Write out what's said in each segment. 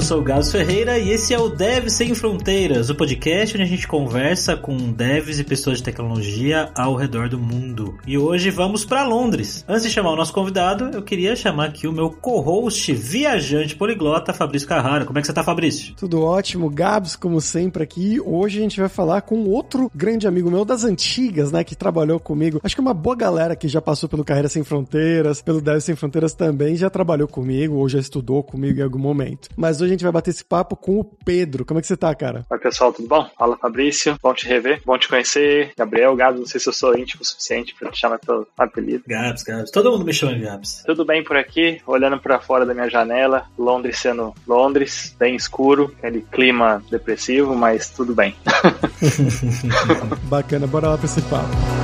eu sou o Gás Ferreira e esse é o Dev Sem Fronteiras, o podcast onde a gente conversa com devs e pessoas de tecnologia ao redor do mundo. E hoje vamos para Londres. Antes de chamar o nosso convidado, eu queria chamar aqui o meu co-host viajante poliglota, Fabrício Carrara. Como é que você tá, Fabrício? Tudo ótimo, Gabs, como sempre aqui. Hoje a gente vai falar com outro grande amigo meu das antigas, né, que trabalhou comigo. Acho que uma boa galera que já passou pelo Carreira Sem Fronteiras, pelo Dev Sem Fronteiras também, já trabalhou comigo ou já estudou comigo em algum momento. Mas hoje gente vai bater esse papo com o Pedro. Como é que você tá, cara? Oi, pessoal, tudo bom? Fala, Fabrício. Bom te rever, bom te conhecer. Gabriel, Gabs, não sei se eu sou íntimo o suficiente pra te chamar pelo apelido. Gabs, Gabs. Todo mundo me chama de Gabs. Tudo bem por aqui, olhando para fora da minha janela, Londres sendo Londres, bem escuro, aquele clima depressivo, mas tudo bem. Bacana, bora lá pra esse papo.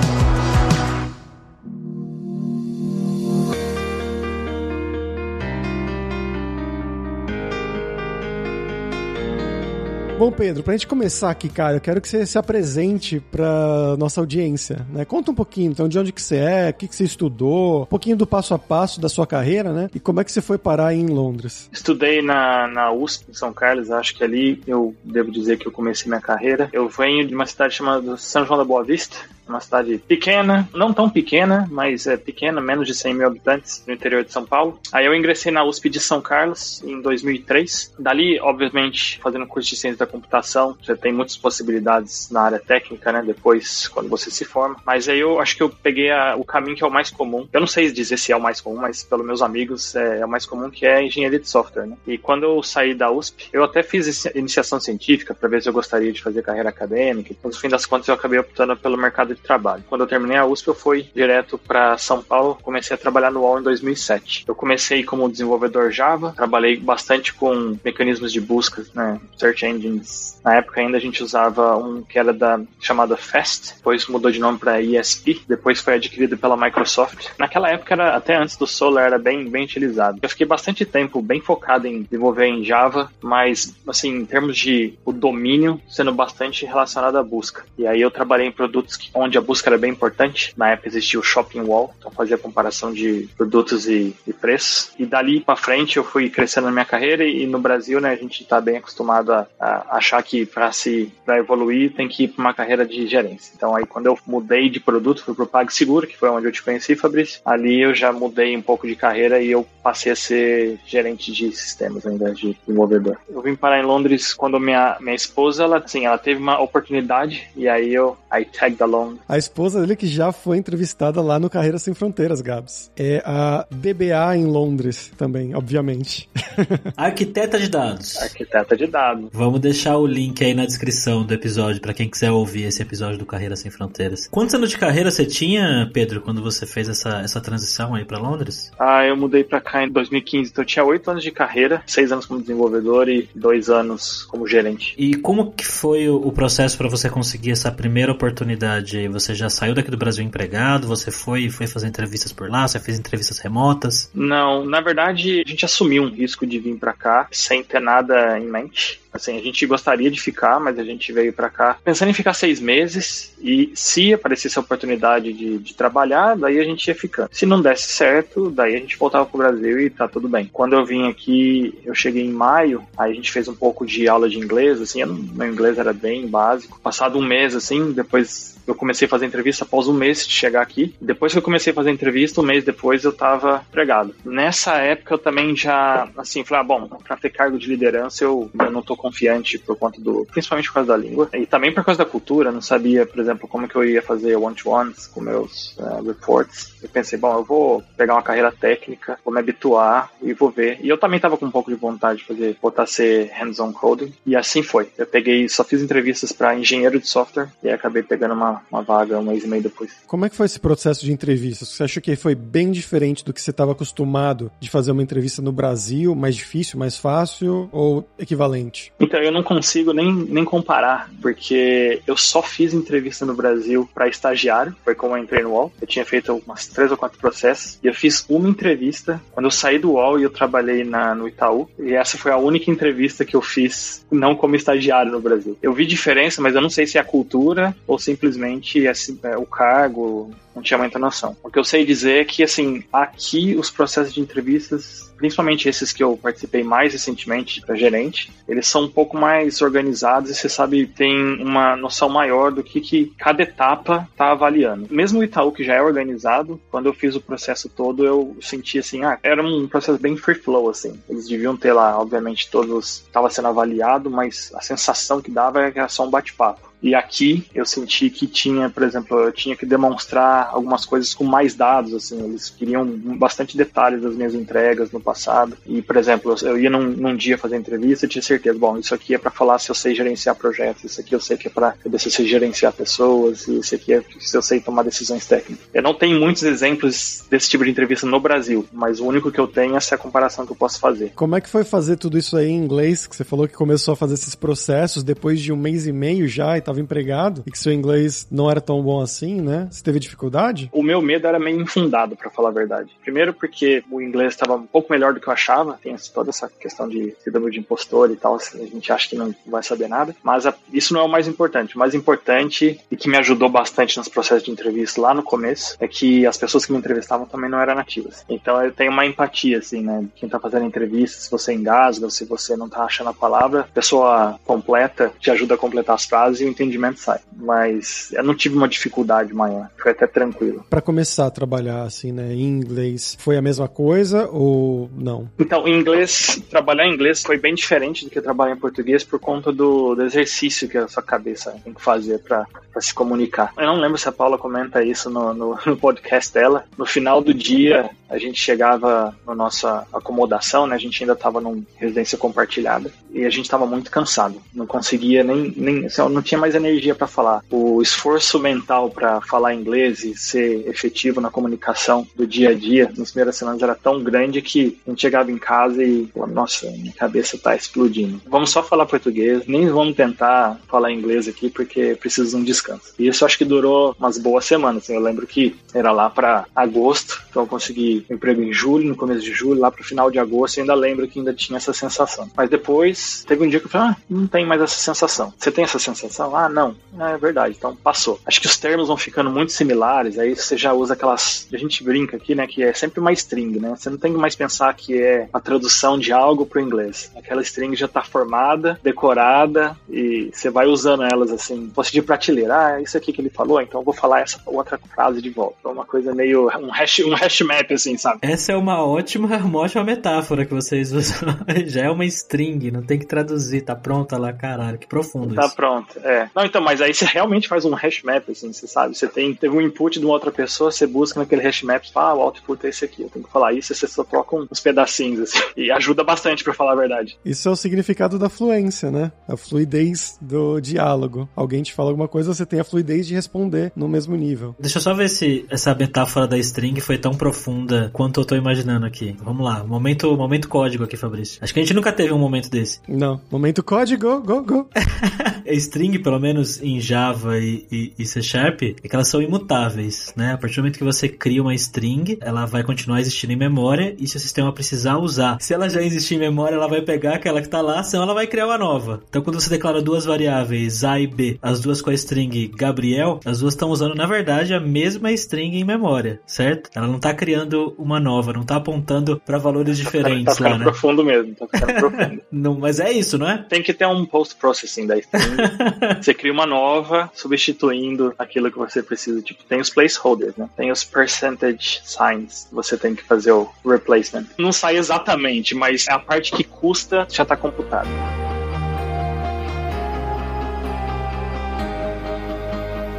Bom, Pedro, pra gente começar aqui, cara, eu quero que você se apresente pra nossa audiência, né? Conta um pouquinho, então, de onde que você é, o que, que você estudou, um pouquinho do passo a passo da sua carreira, né? E como é que você foi parar em Londres. Estudei na, na USP, em São Carlos, acho que ali eu devo dizer que eu comecei minha carreira. Eu venho de uma cidade chamada São João da Boa Vista, uma cidade pequena, não tão pequena, mas é pequena, menos de 100 mil habitantes no interior de São Paulo. Aí eu ingressei na USP de São Carlos em 2003. Dali, obviamente, fazendo curso de ciência da computação, você tem muitas possibilidades na área técnica, né? Depois, quando você se forma. Mas aí eu acho que eu peguei a, o caminho que é o mais comum. Eu não sei dizer se é o mais comum, mas pelos meus amigos é, é o mais comum, que é engenharia de software, né? E quando eu saí da USP, eu até fiz iniciação científica para ver se eu gostaria de fazer carreira acadêmica. No fim das contas, eu acabei optando pelo mercado de trabalho. Quando eu terminei a USP, eu fui direto para São Paulo, comecei a trabalhar no UOL em 2007. Eu comecei como desenvolvedor Java, trabalhei bastante com mecanismos de busca, né, search engines. Na época ainda a gente usava um que era da chamada Fast, depois mudou de nome para ESP, depois foi adquirido pela Microsoft. Naquela época era até antes do Solar era bem bem utilizado. Eu fiquei bastante tempo bem focado em desenvolver em Java, mas assim, em termos de o domínio sendo bastante relacionado à busca. E aí eu trabalhei em produtos que, onde a busca era bem importante. Na época existia o Shopping Wall, então fazia comparação de produtos e, e preços. E dali para frente eu fui crescendo na minha carreira e, e no Brasil, né, a gente está bem acostumado a, a achar que para se para evoluir tem que ir para uma carreira de gerência. Então aí quando eu mudei de produto fui pro PagSeguro, que foi onde eu te conheci, Fabrício. Ali eu já mudei um pouco de carreira e eu passei a ser gerente de sistemas ao invés de desenvolvedor. Eu vim parar em Londres quando minha minha esposa, ela assim, ela teve uma oportunidade e aí eu I tagged along. A esposa dele que já foi entrevistada lá no Carreira Sem Fronteiras, Gabs. É a DBA em Londres também, obviamente. Arquiteta de dados. Arquiteta de dados. Vamos deixar o link aí na descrição do episódio para quem quiser ouvir esse episódio do Carreira Sem Fronteiras. Quantos anos de carreira você tinha, Pedro, quando você fez essa, essa transição aí para Londres? Ah, eu mudei para cá em 2015, então eu tinha oito anos de carreira, seis anos como desenvolvedor e dois anos como gerente. E como que foi o processo para você conseguir essa primeira oportunidade? Você já saiu daqui do Brasil empregado? Você foi foi fazer entrevistas por lá? Você fez entrevistas remotas? Não, na verdade a gente assumiu um risco de vir para cá sem ter nada em mente. Assim, a gente gostaria de ficar, mas a gente veio para cá pensando em ficar seis meses e se aparecesse a oportunidade de, de, trabalhar, daí a gente ia ficando. Se não desse certo, daí a gente voltava pro Brasil e tá tudo bem. Quando eu vim aqui, eu cheguei em maio, aí a gente fez um pouco de aula de inglês, assim, meu inglês era bem básico. Passado um mês, assim, depois eu comecei a fazer entrevista após um mês de chegar aqui. Depois que eu comecei a fazer entrevista, um mês depois eu tava empregado. Nessa época eu também já, assim, falei, ah, bom, pra ter cargo de liderança eu, eu não tô confiante por conta do, principalmente por causa da língua. E também por causa da cultura, não sabia, por exemplo, como que eu ia fazer one-to-ones com meus uh, reports. Eu pensei, bom, eu vou pegar uma carreira técnica, vou me habituar e vou ver. E eu também tava com um pouco de vontade de fazer, voltar a ser hands-on coding. E assim foi. Eu peguei, só fiz entrevistas para engenheiro de software e acabei pegando uma, uma vaga um mês e meio depois. Como é que foi esse processo de entrevistas? Você achou que foi bem diferente do que você estava acostumado de fazer uma entrevista no Brasil? Mais difícil, mais fácil ou equivalente? Então, eu não consigo nem, nem comparar, porque eu só fiz entrevista no Brasil para estagiário, foi como eu entrei no UOL. Eu tinha feito umas três ou quatro processos, e eu fiz uma entrevista quando eu saí do UOL e eu trabalhei na, no Itaú, e essa foi a única entrevista que eu fiz não como estagiário no Brasil. Eu vi diferença, mas eu não sei se é a cultura ou simplesmente é, é o cargo, não tinha muita noção. O que eu sei dizer é que, assim, aqui os processos de entrevistas, principalmente esses que eu participei mais recentemente para gerente, eles são um pouco mais organizados e você sabe, tem uma noção maior do que, que cada etapa está avaliando. Mesmo o Itaú, que já é organizado, quando eu fiz o processo todo, eu senti assim, ah, era um processo bem free flow, assim. Eles deviam ter lá, obviamente, todos estava sendo avaliado, mas a sensação que dava é era só um bate-papo. E aqui eu senti que tinha, por exemplo, eu tinha que demonstrar algumas coisas com mais dados, assim, eles queriam bastante detalhes das minhas entregas no passado. E, por exemplo, eu ia num, num dia fazer entrevista e tinha certeza, bom, isso aqui é para falar se eu sei gerenciar projetos, isso aqui eu sei que é para saber se eu sei gerenciar pessoas, e isso aqui é se eu sei tomar decisões técnicas. Eu não tenho muitos exemplos desse tipo de entrevista no Brasil, mas o único que eu tenho é essa comparação que eu posso fazer. Como é que foi fazer tudo isso aí em inglês? Que você falou que começou a fazer esses processos depois de um mês e meio já e estava empregado e que seu inglês não era tão bom assim, né? Você teve dificuldade? O meu medo era meio infundado, para falar a verdade. Primeiro porque o inglês estava um pouco melhor do que eu achava, tem toda essa questão de síndrome de impostor e tal, assim, a gente acha que não vai saber nada, mas a, isso não é o mais importante. O mais importante e que me ajudou bastante nos processos de entrevista lá no começo é que as pessoas que me entrevistavam também não eram nativas. Então eu tenho uma empatia, assim, né? Quem tá fazendo entrevista, se você engasga, se você não tá achando a palavra, a pessoa completa te ajuda a completar as frases e entendimento sai. Mas eu não tive uma dificuldade maior, foi até tranquilo. Para começar a trabalhar assim, né, em inglês, foi a mesma coisa ou não? Então, em inglês, trabalhar em inglês foi bem diferente do que trabalhar em português por conta do, do exercício que a sua cabeça tem que fazer para se comunicar. Eu não lembro se a Paula comenta isso no, no, no podcast dela. No final do dia, a gente chegava na nossa acomodação, né? A gente ainda estava numa residência compartilhada e a gente estava muito cansado. Não conseguia nem, nem assim, não tinha mais energia para falar. O esforço mental para falar inglês e ser efetivo na comunicação do dia a dia nas primeiras semanas era tão grande que a gente chegava em casa e falava, nossa, minha cabeça está explodindo. Vamos só falar português, nem vamos tentar falar inglês aqui porque precisa de um descanso. E isso acho que durou umas boas semanas. Eu lembro que era lá para agosto, então eu consegui emprego em julho, no começo de julho, lá pro final de agosto, eu ainda lembro que ainda tinha essa sensação. Mas depois, teve um dia que eu falei, ah, não tem mais essa sensação. Você tem essa sensação? Ah, não. Ah, é verdade, então passou. Acho que os termos vão ficando muito similares, aí você já usa aquelas. A gente brinca aqui, né, que é sempre uma string, né? Você não tem que mais pensar que é a tradução de algo pro inglês. Aquela string já tá formada, decorada, e você vai usando elas assim, posso de prateleira. Ah, isso aqui que ele falou, então eu vou falar essa outra frase de volta. É uma coisa meio. um hash, um hash map, assim assim, sabe? Essa é uma ótima, uma ótima metáfora que vocês usam. Já é uma string, não tem que traduzir, tá pronta lá, caralho, que profundo tá isso. Tá pronto, é. Não, então, mas aí você realmente faz um hash map, assim, você sabe? Você tem, teve um input de uma outra pessoa, você busca naquele hash map, fala, ah, o output é esse aqui, eu tenho que falar isso, você só troca uns pedacinhos, assim. E ajuda bastante, pra falar a verdade. Isso é o significado da fluência, né? A fluidez do diálogo. Alguém te fala alguma coisa, você tem a fluidez de responder no mesmo nível. Deixa eu só ver se essa metáfora da string foi tão profunda quanto eu tô imaginando aqui. Vamos lá, momento, momento código aqui, Fabrício. Acho que a gente nunca teve um momento desse. Não, momento código, go, go. string, pelo menos em Java e, e, e, C Sharp, é que elas são imutáveis, né? A partir do momento que você cria uma string, ela vai continuar existindo em memória e se o sistema precisar usar. Se ela já existir em memória, ela vai pegar aquela que tá lá, senão ela vai criar uma nova. Então quando você declara duas variáveis A e B, as duas com a string Gabriel, as duas estão usando na verdade a mesma string em memória, certo? Ela não tá criando uma nova, não tá apontando para valores diferentes tá lá, né? profundo mesmo, tá ficando profundo. não, mas é isso, não é? Tem que ter um post-processing da string. você cria uma nova, substituindo aquilo que você precisa. Tipo, tem os placeholders, né? Tem os percentage signs. Você tem que fazer o replacement. Não sai exatamente, mas é a parte que custa já tá computada.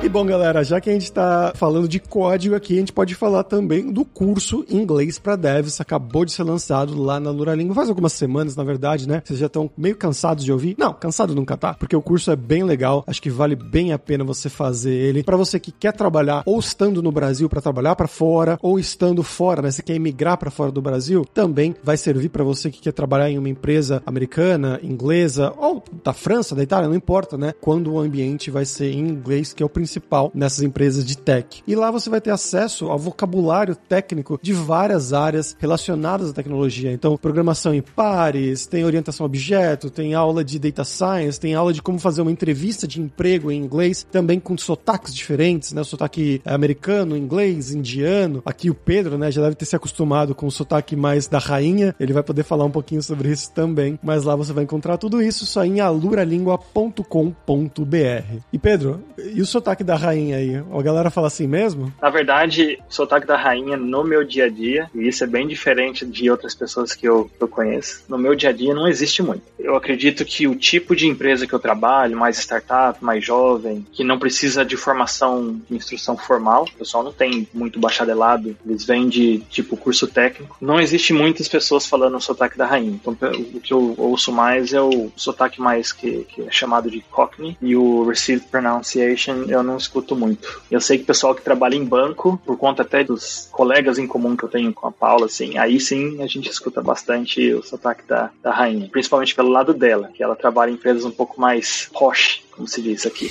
E bom, galera, já que a gente tá falando de código aqui, a gente pode falar também do curso Inglês para Devs. Acabou de ser lançado lá na Luralingo faz algumas semanas, na verdade, né? Vocês já estão meio cansados de ouvir? Não, cansado nunca tá, porque o curso é bem legal. Acho que vale bem a pena você fazer ele. Para você que quer trabalhar ou estando no Brasil para trabalhar para fora, ou estando fora, né? Você quer emigrar para fora do Brasil, também vai servir para você que quer trabalhar em uma empresa americana, inglesa ou da França, da Itália, não importa, né? Quando o ambiente vai ser em inglês, que é o principal nessas empresas de tech. E lá você vai ter acesso ao vocabulário técnico de várias áreas relacionadas à tecnologia. Então, programação em pares, tem orientação a objeto, tem aula de data science, tem aula de como fazer uma entrevista de emprego em inglês, também com sotaques diferentes, né? Sotaque americano, inglês, indiano. Aqui o Pedro, né, já deve ter se acostumado com o sotaque mais da rainha. Ele vai poder falar um pouquinho sobre isso também. Mas lá você vai encontrar tudo isso só em aluralingua.com.br. E Pedro, e o sotaque da rainha aí? A galera fala assim mesmo? Na verdade, sotaque da rainha no meu dia a dia, e isso é bem diferente de outras pessoas que eu, eu conheço, no meu dia a dia não existe muito. Eu acredito que o tipo de empresa que eu trabalho, mais startup, mais jovem, que não precisa de formação, de instrução formal, o pessoal não tem muito bacharelado, eles vêm de tipo curso técnico, não existe muitas pessoas falando o sotaque da rainha. Então, o que eu ouço mais é o sotaque mais que, que é chamado de Cockney e o Received Pronunciation eu não escuto muito. Eu sei que o pessoal que trabalha em banco, por conta até dos colegas em comum que eu tenho com a Paula, assim, aí sim a gente escuta bastante o sotaque da, da rainha, principalmente pelo lado dela, que ela trabalha em empresas um pouco mais posh, como se diz aqui.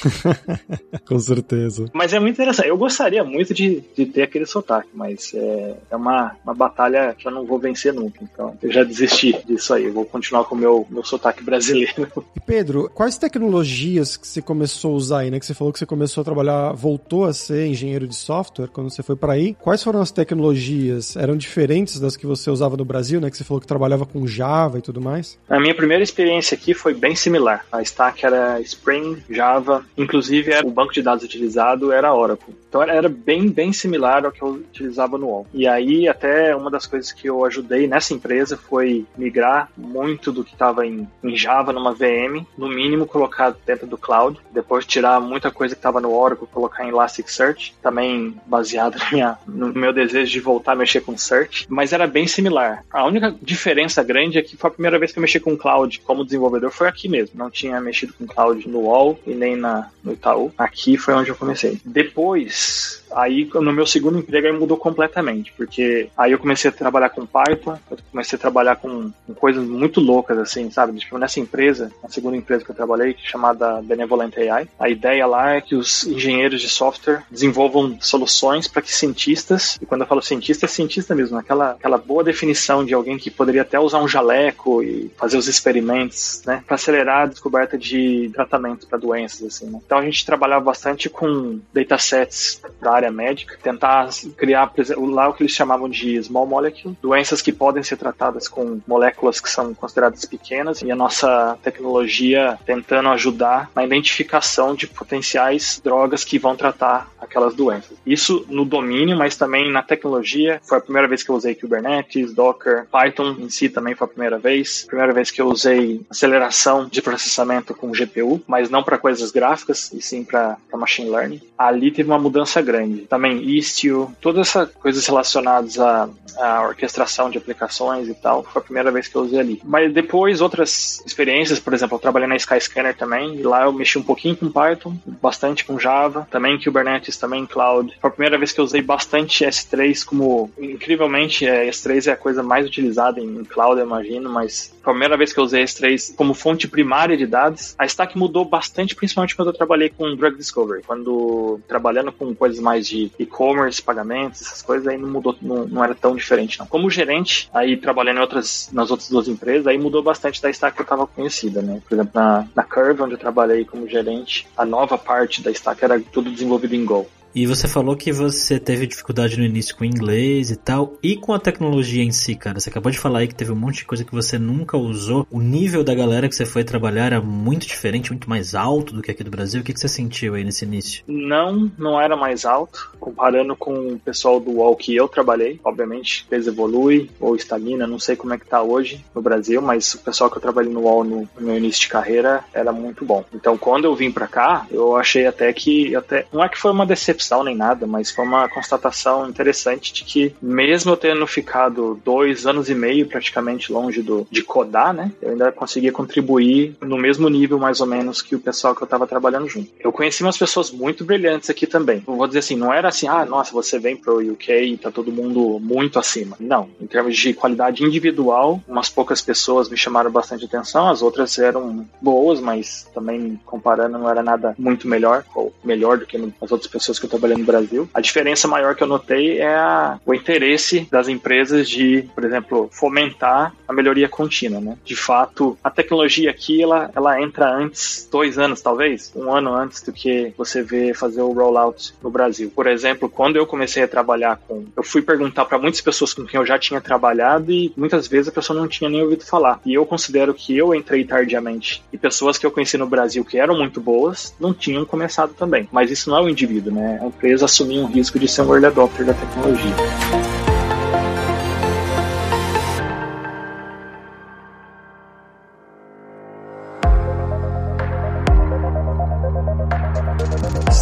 Com certeza. Mas é muito interessante. Eu gostaria muito de, de ter aquele sotaque, mas é, é uma, uma batalha que eu não vou vencer nunca. Então eu já desisti disso aí. Eu vou continuar com o meu, meu sotaque brasileiro. E Pedro, quais tecnologias que você começou a usar aí, né? Que você falou que você começou a trabalhar, voltou a ser engenheiro de software quando você foi para aí. Quais foram as tecnologias? Eram diferentes das que você usava no Brasil, né? Que você falou que trabalhava com Java e tudo mais? A minha primeira experiência aqui foi bem similar. A stack era Spring, Java, inclusive o banco de dados utilizado era Oracle. Então era bem, bem similar ao que eu utilizava no UOL. E aí até uma das coisas que eu ajudei nessa empresa foi migrar muito do que estava em, em, Java numa VM, no mínimo colocar dentro do cloud, depois tirar muita coisa que estava no Oracle, colocar em Elasticsearch, também baseado minha, no meu desejo de voltar a mexer com Search, mas era bem similar. A única diferença grande é que foi a primeira vez que eu mexi com cloud como desenvolvedor foi aqui mesmo. Não tinha mexido com cloud no UOL, e nem na, no Itaú. Aqui foi onde eu comecei. Depois, Aí, no meu segundo emprego, aí mudou completamente, porque aí eu comecei a trabalhar com Python, eu comecei a trabalhar com, com coisas muito loucas, assim, sabe? Tipo, nessa empresa, a segunda empresa que eu trabalhei, chamada Benevolent AI, a ideia lá é que os engenheiros de software desenvolvam soluções para que cientistas, e quando eu falo cientista, é cientista mesmo, aquela, aquela boa definição de alguém que poderia até usar um jaleco e fazer os experimentos, né? Para acelerar a descoberta de tratamentos para doenças, assim, né? Então a gente trabalhava bastante com datasets da área área médica, tentar criar lá o que eles chamavam de small molecule, doenças que podem ser tratadas com moléculas que são consideradas pequenas e a nossa tecnologia tentando ajudar na identificação de potenciais drogas que vão tratar aquelas doenças. Isso no domínio, mas também na tecnologia. Foi a primeira vez que eu usei Kubernetes, Docker, Python em si também foi a primeira vez. Primeira vez que eu usei aceleração de processamento com GPU, mas não para coisas gráficas, e sim para machine learning. Ali teve uma mudança grande também Istio, todas essas coisas relacionadas à, à, orquestração de aplicações e tal, foi a primeira vez que eu usei ali. Mas depois, outras experiências, por exemplo, eu trabalhei na Skyscanner também, e lá eu mexi um pouquinho com Python, bastante com Java, também Kubernetes, também Cloud. Foi a primeira vez que eu usei bastante S3 como, incrivelmente, é, S3 é a coisa mais utilizada em, Cloud, eu imagino, mas foi a primeira vez que eu usei S3 como fonte primária de dados. A stack mudou bastante, principalmente quando eu trabalhei com Drug Discovery, quando trabalhando com coisas mais de e-commerce, pagamentos, essas coisas, aí não mudou, não, não era tão diferente, não. Como gerente, aí trabalhando em outras, nas outras duas empresas, aí mudou bastante da stack que eu estava conhecida, né? Por exemplo, na, na Curve, onde eu trabalhei como gerente, a nova parte da stack era tudo desenvolvido em Go. E você falou que você teve dificuldade no início com o inglês e tal, e com a tecnologia em si, cara. Você acabou de falar aí que teve um monte de coisa que você nunca usou. O nível da galera que você foi trabalhar era muito diferente, muito mais alto do que aqui do Brasil. O que, que você sentiu aí nesse início? Não, não era mais alto. Comparando com o pessoal do UOL que eu trabalhei, obviamente, peso evolui ou estagna, não sei como é que tá hoje no Brasil, mas o pessoal que eu trabalhei no UOL no, no meu início de carreira era muito bom. Então, quando eu vim para cá, eu achei até que até não é que foi uma decepção nem nada, mas foi uma constatação interessante de que mesmo eu tendo ficado dois anos e meio praticamente longe do, de codar, né, eu ainda conseguia contribuir no mesmo nível mais ou menos que o pessoal que eu estava trabalhando junto. Eu conheci umas pessoas muito brilhantes aqui também. Eu vou dizer assim, não era assim, ah, nossa, você vem pro UK e tá todo mundo muito acima. Não, em termos de qualidade individual, umas poucas pessoas me chamaram bastante atenção, as outras eram boas, mas também comparando não era nada muito melhor ou melhor do que as outras pessoas que eu trabalhei no Brasil. A diferença maior que eu notei é a, o interesse das empresas de, por exemplo, fomentar a melhoria contínua, né? De fato, a tecnologia aqui ela, ela entra antes, dois anos talvez, um ano antes do que você vê fazer o rollout no Brasil. Por exemplo, quando eu comecei a trabalhar com, eu fui perguntar para muitas pessoas com quem eu já tinha trabalhado e muitas vezes a pessoa não tinha nem ouvido falar. E eu considero que eu entrei tardiamente e pessoas que eu conheci no Brasil que eram muito boas não tinham começado também. Mas isso não é o indivíduo, né? A empresa assumir um risco de ser um early adopter da tecnologia.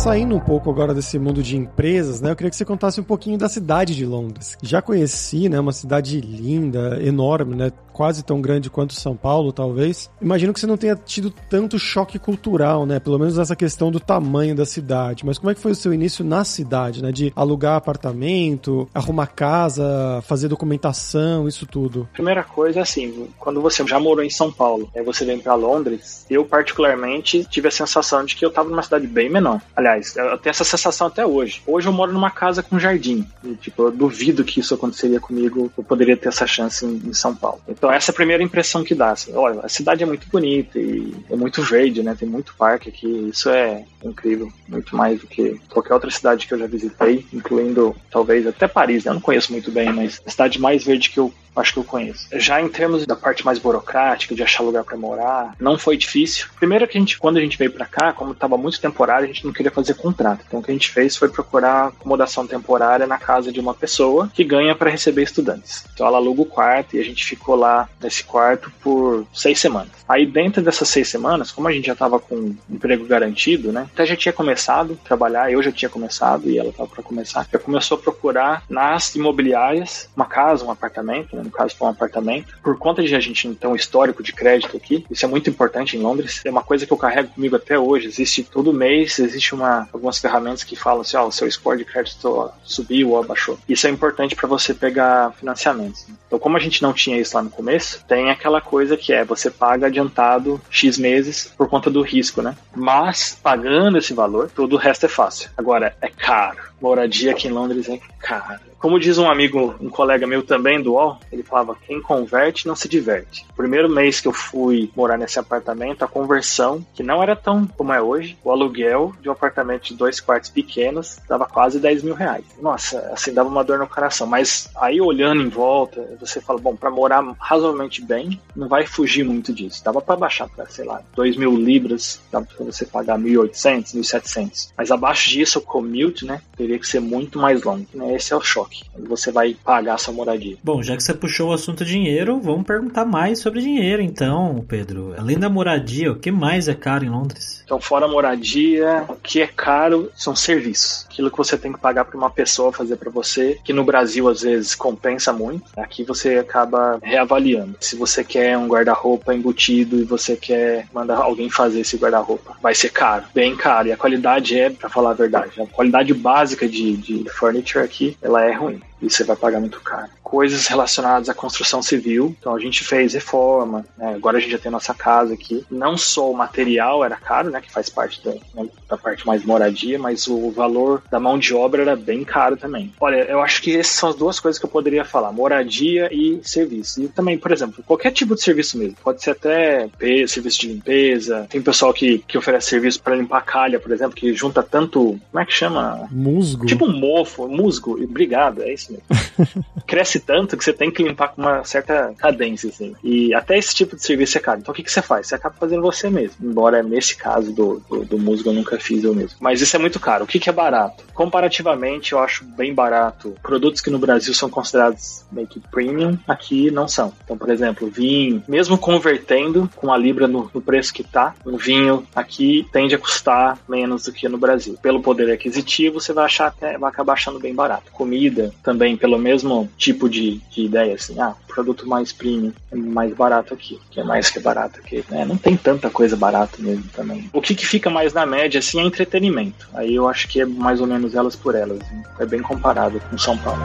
saindo um pouco agora desse mundo de empresas, né? Eu queria que você contasse um pouquinho da cidade de Londres. Já conheci, né? Uma cidade linda, enorme, né? Quase tão grande quanto São Paulo, talvez. Imagino que você não tenha tido tanto choque cultural, né? Pelo menos essa questão do tamanho da cidade. Mas como é que foi o seu início na cidade, né? De alugar apartamento, arrumar casa, fazer documentação, isso tudo. Primeira coisa, assim, quando você já morou em São Paulo, aí você vem para Londres, eu particularmente tive a sensação de que eu tava numa cidade bem menor. Aliás, eu tenho essa sensação até hoje. Hoje eu moro numa casa com jardim. E, tipo, eu duvido que isso aconteceria comigo. Eu poderia ter essa chance em, em São Paulo. Então, essa é a primeira impressão que dá. Assim, olha, a cidade é muito bonita e é muito verde, né? Tem muito parque aqui. Isso é incrível. Muito mais do que qualquer outra cidade que eu já visitei, incluindo talvez até Paris. Né? Eu não conheço muito bem, mas a cidade mais verde que eu acho que eu conheço. Já em termos da parte mais burocrática, de achar lugar para morar, não foi difícil. Primeiro que a gente, quando a gente veio para cá, como estava muito temporário, a gente não queria fazer contrato. Então o que a gente fez foi procurar acomodação temporária na casa de uma pessoa que ganha para receber estudantes. Então ela aluga o quarto e a gente ficou lá nesse quarto por seis semanas. Aí dentro dessas seis semanas, como a gente já estava com um emprego garantido, né? Até já tinha começado a trabalhar, eu já tinha começado e ela estava para começar. Já começou a procurar nas imobiliárias uma casa, um apartamento, né? No caso para um apartamento. Por conta de a gente então um histórico de crédito aqui, isso é muito importante em Londres. É uma coisa que eu carrego comigo até hoje. Existe todo mês, existe uma, algumas ferramentas que falam assim, ó, oh, o seu score de crédito subiu ou abaixou. Isso é importante para você pegar financiamentos. Então, como a gente não tinha isso lá no começo, tem aquela coisa que é você paga adiantado X meses por conta do risco, né? Mas pagando esse valor, todo o resto é fácil. Agora, é caro. Moradia aqui em Londres é caro como diz um amigo, um colega meu também do UOL, ele falava: quem converte não se diverte. Primeiro mês que eu fui morar nesse apartamento, a conversão, que não era tão como é hoje, o aluguel de um apartamento de dois quartos pequenos dava quase 10 mil reais. Nossa, assim, dava uma dor no coração. Mas aí olhando em volta, você fala: bom, para morar razoavelmente bem, não vai fugir muito disso. Dava para baixar para, sei lá, 2 mil libras, dava para você pagar 1.800, 1.700. Mas abaixo disso, o commute, né, teria que ser muito mais longo. Né? Esse é o choque você vai pagar a sua moradia. Bom, já que você puxou o assunto dinheiro, vamos perguntar mais sobre dinheiro então, Pedro. Além da moradia, o que mais é caro em Londres? Então, fora a moradia, o que é caro são serviços. Aquilo que você tem que pagar para uma pessoa fazer para você, que no Brasil às vezes compensa muito. Aqui você acaba reavaliando. Se você quer um guarda-roupa embutido e você quer mandar alguém fazer esse guarda-roupa, vai ser caro, bem caro. E a qualidade é, para falar a verdade, a qualidade básica de, de furniture aqui, ela é ruim. E você vai pagar muito caro. Coisas relacionadas à construção civil, então a gente fez reforma, né? agora a gente já tem nossa casa aqui. Não só o material era caro, né, que faz parte da, né, da parte mais moradia, mas o valor da mão de obra era bem caro também. Olha, eu acho que essas são as duas coisas que eu poderia falar: moradia e serviço. E também, por exemplo, qualquer tipo de serviço mesmo. Pode ser até serviço de limpeza. Tem pessoal que, que oferece serviço para limpar calha, por exemplo, que junta tanto. Como é que chama? Musgo. Tipo um mofo, musgo. Obrigado, é isso mesmo. Cresce tanto que você tem que limpar com uma certa cadência, assim. E até esse tipo de serviço é caro. Então o que, que você faz? Você acaba fazendo você mesmo. Embora nesse caso do, do, do musgo eu nunca fiz eu mesmo. Mas isso é muito caro. O que, que é barato? Comparativamente, eu acho bem barato. Produtos que no Brasil são considerados meio que premium, aqui não são. Então, por exemplo, vinho, mesmo convertendo com a Libra no, no preço que tá, um vinho aqui tende a custar menos do que no Brasil. Pelo poder aquisitivo, você vai achar até, vai acabar achando bem barato. Comida, também, pelo mesmo tipo de ideia, assim, ah, produto mais premium é mais barato aqui, que é mais que barato aqui. Né? Não tem tanta coisa barata mesmo também. O que, que fica mais na média, assim, é entretenimento. Aí eu acho que é mais ou menos elas por elas. Né? É bem comparado com São Paulo.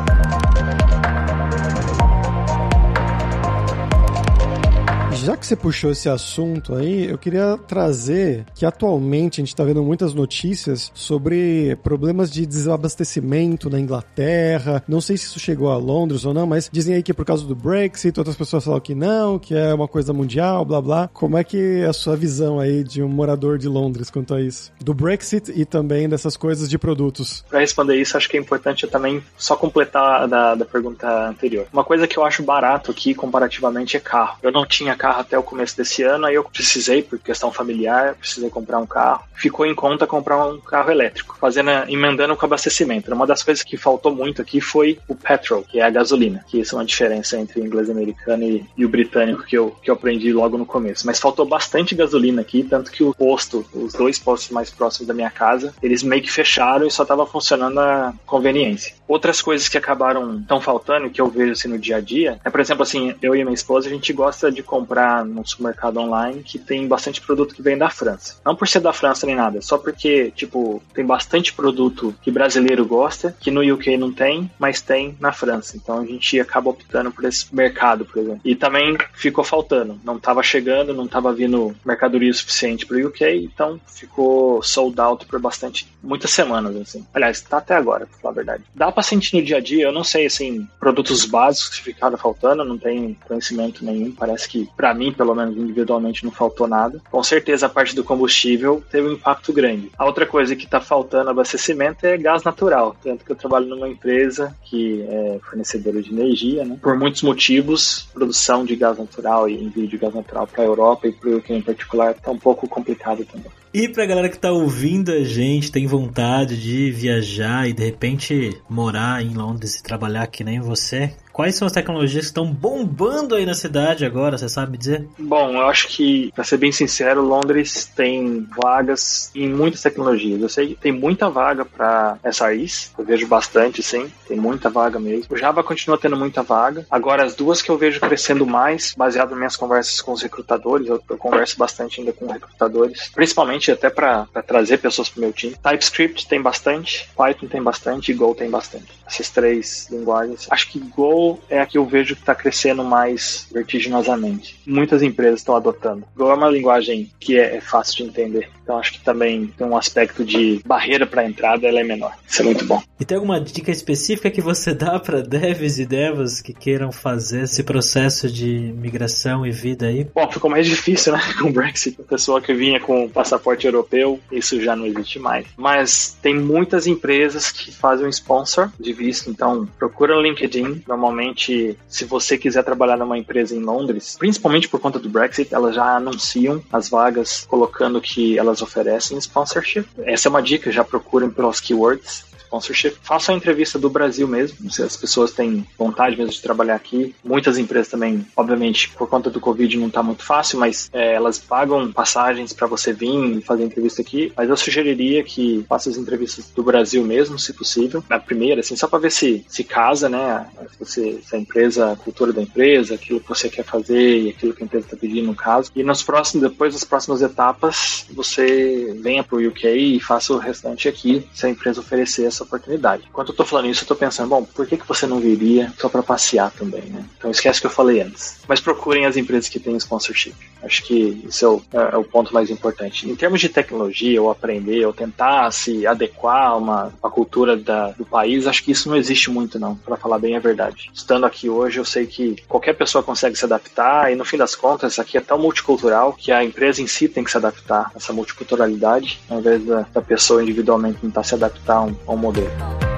Já que você puxou esse assunto aí, eu queria trazer que atualmente a gente está vendo muitas notícias sobre problemas de desabastecimento na Inglaterra. Não sei se isso chegou a Londres ou não, mas dizem aí que é por causa do Brexit, outras pessoas falam que não, que é uma coisa mundial, blá blá. Como é que é a sua visão aí de um morador de Londres quanto a isso? Do Brexit e também dessas coisas de produtos. Para responder isso, acho que é importante também só completar da, da pergunta anterior. Uma coisa que eu acho barato aqui comparativamente é carro. Eu não tinha carro até o começo desse ano, aí eu precisei, por questão familiar, precisei comprar um carro. Ficou em conta comprar um carro elétrico, fazendo, emendando com abastecimento. Uma das coisas que faltou muito aqui foi o petrol, que é a gasolina, que isso é uma diferença entre o inglês americano e, e o britânico que eu, que eu aprendi logo no começo. Mas faltou bastante gasolina aqui, tanto que o posto, os dois postos mais próximos da minha casa, eles meio que fecharam e só estava funcionando a conveniência. Outras coisas que acabaram tão faltando, que eu vejo assim no dia a dia, é, por exemplo, assim, eu e minha esposa, a gente gosta de comprar comprar no supermercado online que tem bastante produto que vem da França. Não por ser da França nem nada, só porque, tipo, tem bastante produto que brasileiro gosta, que no UK não tem, mas tem na França. Então a gente acaba optando por esse mercado, por exemplo. E também ficou faltando. Não estava chegando, não estava vindo mercadoria suficiente para o UK, então ficou sold out por bastante, muitas semanas, assim. Aliás, tá até agora, pra falar a verdade. Dá pra sentir no dia a dia, eu não sei, assim, produtos básicos que ficaram faltando, não tenho conhecimento nenhum. Parece que, pra mim, pelo menos individualmente, não faltou nada. Com certeza a parte do combustível teve um impacto grande. A outra coisa que está faltando abastecimento é gás natural. Tanto que eu trabalho numa empresa que é fornecedora de energia, né? Por muitos motivos, produção de gás natural e envio de gás natural para a Europa e para o UK em particular está um pouco complicado também. E pra galera que tá ouvindo a gente, tem vontade de viajar e de repente morar em Londres e trabalhar que nem você, Quais são as tecnologias que estão bombando aí na cidade agora, você sabe dizer? Bom, eu acho que, pra ser bem sincero, Londres tem vagas em muitas tecnologias. Eu sei que tem muita vaga para SRIs, eu vejo bastante, sim, tem muita vaga mesmo. O Java continua tendo muita vaga. Agora, as duas que eu vejo crescendo mais, baseado nas minhas conversas com os recrutadores, eu, eu converso bastante ainda com recrutadores, principalmente até para trazer pessoas pro meu time. TypeScript tem bastante, Python tem bastante e Go tem bastante. Essas três linguagens. Acho que Go é a que eu vejo que está crescendo mais vertiginosamente. Muitas empresas estão adotando. Go é uma linguagem que é, é fácil de entender. Então acho que também tem um aspecto de barreira para entrada, ela é menor. Isso é muito bom. E tem alguma dica específica que você dá para devs e devas que queiram fazer esse processo de migração e vida aí? Bom, ficou mais difícil, né, com o Brexit. A pessoa que vinha com passaporte europeu, isso já não existe mais. Mas tem muitas empresas que fazem um sponsor de visto, então procura no LinkedIn. Normalmente, se você quiser trabalhar numa empresa em Londres, principalmente por conta do Brexit, elas já anunciam as vagas colocando que elas oferecem sponsorship. Essa é uma dica, já procurem pelos keywords sponsorship. Faça a entrevista do Brasil mesmo, se as pessoas têm vontade mesmo de trabalhar aqui. Muitas empresas também, obviamente, por conta do Covid não está muito fácil, mas é, elas pagam passagens para você vir e fazer entrevista aqui. Mas eu sugeriria que faça as entrevistas do Brasil mesmo, se possível. Na primeira, assim, só para ver se se casa, né? Se, você, se a empresa, a cultura da empresa, aquilo que você quer fazer e aquilo que a empresa está pedindo no caso. E nos próximos, depois das próximas etapas, você venha para o UK e faça o restante aqui, se a empresa oferecer essa essa oportunidade. Enquanto eu tô falando isso, eu tô pensando, bom, por que, que você não viria só para passear também, né? Então esquece que eu falei antes. Mas procurem as empresas que têm sponsorship. Acho que isso é o, é, é o ponto mais importante. Em termos de tecnologia, ou aprender, ou tentar se adequar a uma, uma cultura da, do país, acho que isso não existe muito, não, para falar bem a verdade. Estando aqui hoje, eu sei que qualquer pessoa consegue se adaptar, e no fim das contas, aqui é tão multicultural que a empresa em si tem que se adaptar a essa multiculturalidade, ao invés da, da pessoa individualmente tentar se adaptar a um, a um modelo.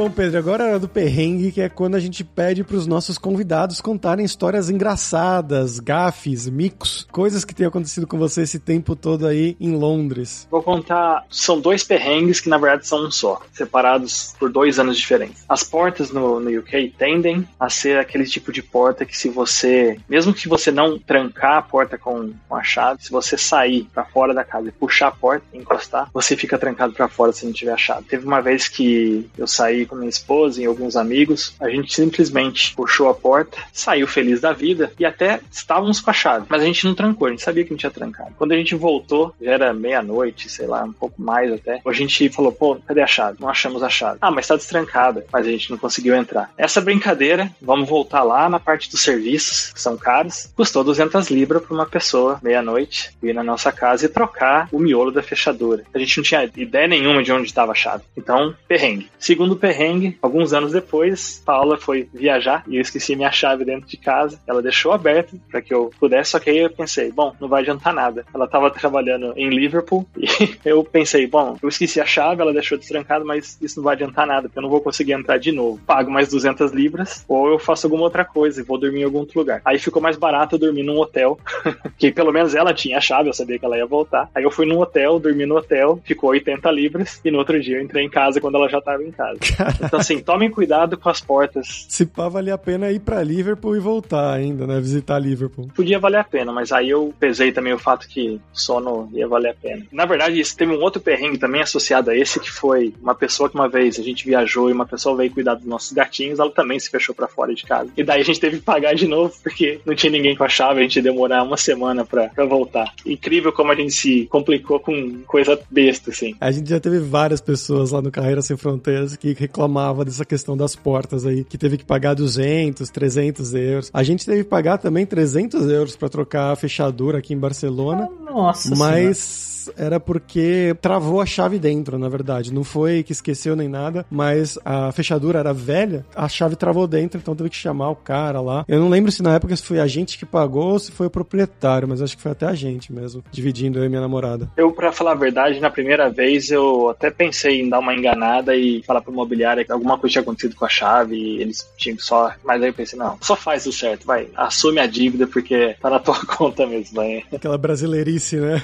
Bom, Pedro, agora é hora do perrengue, que é quando a gente pede para os nossos convidados contarem histórias engraçadas, gafes, micos, coisas que têm acontecido com você esse tempo todo aí em Londres. Vou contar, são dois perrengues que na verdade são um só, separados por dois anos diferentes. As portas no, no UK tendem a ser aquele tipo de porta que se você, mesmo que você não trancar a porta com, com a chave, se você sair para fora da casa e puxar a porta, encostar, você fica trancado para fora se não tiver a chave. Teve uma vez que eu saí com minha esposa e alguns amigos, a gente simplesmente puxou a porta, saiu feliz da vida e até estávamos com a chave, mas a gente não trancou, a gente sabia que não tinha trancado. Quando a gente voltou, já era meia-noite, sei lá, um pouco mais até, a gente falou, pô, cadê a chave? Não achamos a chave. Ah, mas tá destrancada, mas a gente não conseguiu entrar. Essa brincadeira, vamos voltar lá na parte dos serviços, que são caros, custou 200 libras para uma pessoa, meia-noite, vir na nossa casa e trocar o miolo da fechadura. A gente não tinha ideia nenhuma de onde estava a chave. Então, perrengue. Segundo perrengue, perrengue. Alguns anos depois, Paula foi viajar e eu esqueci minha chave dentro de casa. Ela deixou aberta para que eu pudesse, só que aí eu pensei, bom, não vai adiantar nada. Ela estava trabalhando em Liverpool e eu pensei, bom, eu esqueci a chave, ela deixou destrancada, mas isso não vai adiantar nada, porque eu não vou conseguir entrar de novo. Pago mais 200 libras ou eu faço alguma outra coisa e vou dormir em algum outro lugar. Aí ficou mais barato eu dormir num hotel, que pelo menos ela tinha a chave, eu sabia que ela ia voltar. Aí eu fui num hotel, dormi no hotel, ficou 80 libras e no outro dia eu entrei em casa quando ela já estava em casa. Então, assim, tomem cuidado com as portas. Se pá, valia a pena ir para Liverpool e voltar ainda, né? Visitar Liverpool. Podia valer a pena, mas aí eu pesei também o fato que sono ia valer a pena. Na verdade, isso teve um outro perrengue também associado a esse, que foi uma pessoa que uma vez a gente viajou e uma pessoa veio cuidar dos nossos gatinhos, ela também se fechou para fora de casa. E daí a gente teve que pagar de novo, porque não tinha ninguém com a chave, a gente ia demorar uma semana pra, pra voltar. Incrível como a gente se complicou com coisa besta, assim. A gente já teve várias pessoas lá no Carreira Sem Fronteiras que reclamavam dessa questão das portas aí, que teve que pagar 200, 300 euros. A gente teve que pagar também 300 euros para trocar a fechadura aqui em Barcelona. Nossa Mas senhora era porque travou a chave dentro, na verdade. Não foi que esqueceu nem nada, mas a fechadura era velha, a chave travou dentro, então teve que chamar o cara lá. Eu não lembro se na época foi a gente que pagou ou se foi o proprietário, mas acho que foi até a gente mesmo, dividindo eu e minha namorada. Eu, para falar a verdade, na primeira vez eu até pensei em dar uma enganada e falar pro imobiliário que alguma coisa tinha acontecido com a chave e eles tinham só. Mas aí eu pensei, não, só faz o certo, vai, assume a dívida porque tá na tua conta mesmo, vai. Aquela brasileirice, né?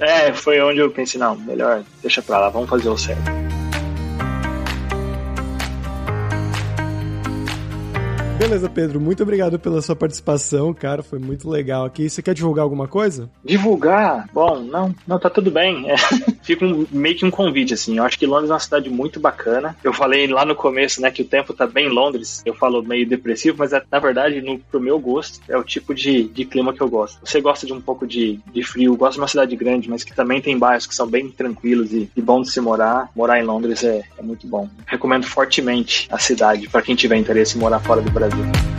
é, é, foi onde eu pensei, não, melhor deixa pra lá, vamos fazer o certo. Beleza, Pedro, muito obrigado pela sua participação, cara, foi muito legal aqui. Você quer divulgar alguma coisa? Divulgar? Bom, não, não, tá tudo bem. É, fica um, meio que um convite, assim. Eu acho que Londres é uma cidade muito bacana. Eu falei lá no começo, né, que o tempo tá bem em Londres. Eu falo meio depressivo, mas é, na verdade, no, pro meu gosto, é o tipo de, de clima que eu gosto. Você gosta de um pouco de, de frio, gosta de uma cidade grande, mas que também tem bairros que são bem tranquilos e, e bom de se morar. Morar em Londres é, é muito bom. Recomendo fortemente a cidade para quem tiver interesse em morar fora do Brasil. Brasil.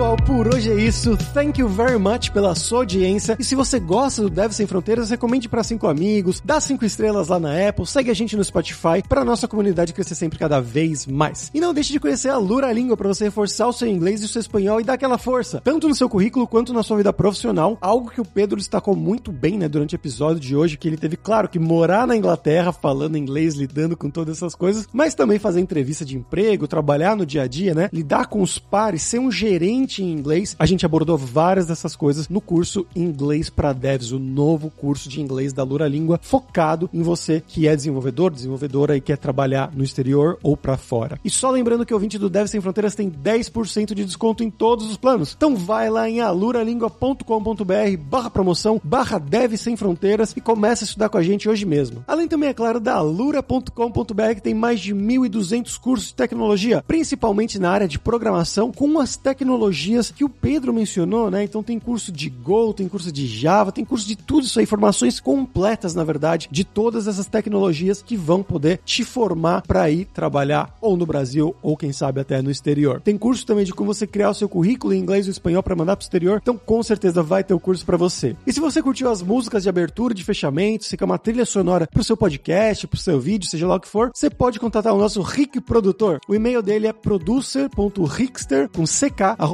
Pessoal, por hoje é isso. Thank you very much pela sua audiência. E se você gosta do Dev Sem Fronteiras, recomende para cinco amigos, dá cinco estrelas lá na Apple, segue a gente no Spotify para nossa comunidade crescer sempre cada vez mais. E não deixe de conhecer a Lura Língua para você reforçar o seu inglês e o seu espanhol e dar aquela força, tanto no seu currículo quanto na sua vida profissional. Algo que o Pedro destacou muito bem, né, durante o episódio de hoje, que ele teve, claro, que morar na Inglaterra, falando inglês, lidando com todas essas coisas, mas também fazer entrevista de emprego, trabalhar no dia a dia, né, lidar com os pares, ser um gerente em inglês. A gente abordou várias dessas coisas no curso Inglês para Devs, o novo curso de inglês da Lura Língua, focado em você que é desenvolvedor, desenvolvedora e quer trabalhar no exterior ou para fora. E só lembrando que o ouvinte do Dev Sem Fronteiras tem 10% de desconto em todos os planos. Então vai lá em aluralingua.com.br barra promoção, barra Dev Sem Fronteiras e comece a estudar com a gente hoje mesmo. Além também, é claro, da alura.com.br que tem mais de 1.200 cursos de tecnologia, principalmente na área de programação, com as tecnologias que o Pedro mencionou, né? Então tem curso de Go, tem curso de Java, tem curso de tudo isso aí, informações completas, na verdade, de todas essas tecnologias que vão poder te formar para ir trabalhar ou no Brasil ou quem sabe até no exterior. Tem curso também de como você criar o seu currículo em inglês ou espanhol para mandar pro exterior, então com certeza vai ter o curso para você. E se você curtiu as músicas de abertura, de fechamento, se quer uma trilha sonora pro seu podcast, pro seu vídeo, seja lá o que for, você pode contatar o nosso Rick Produtor. O e-mail dele é producer.rickster com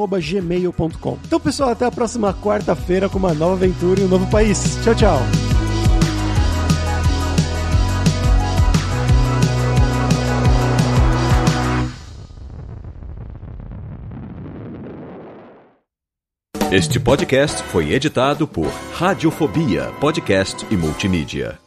ck@gmail.com. Então, pessoal, até a próxima quarta-feira com uma nova aventura em um novo país. Tchau, tchau. Este podcast foi editado por Radiofobia, podcast e multimídia.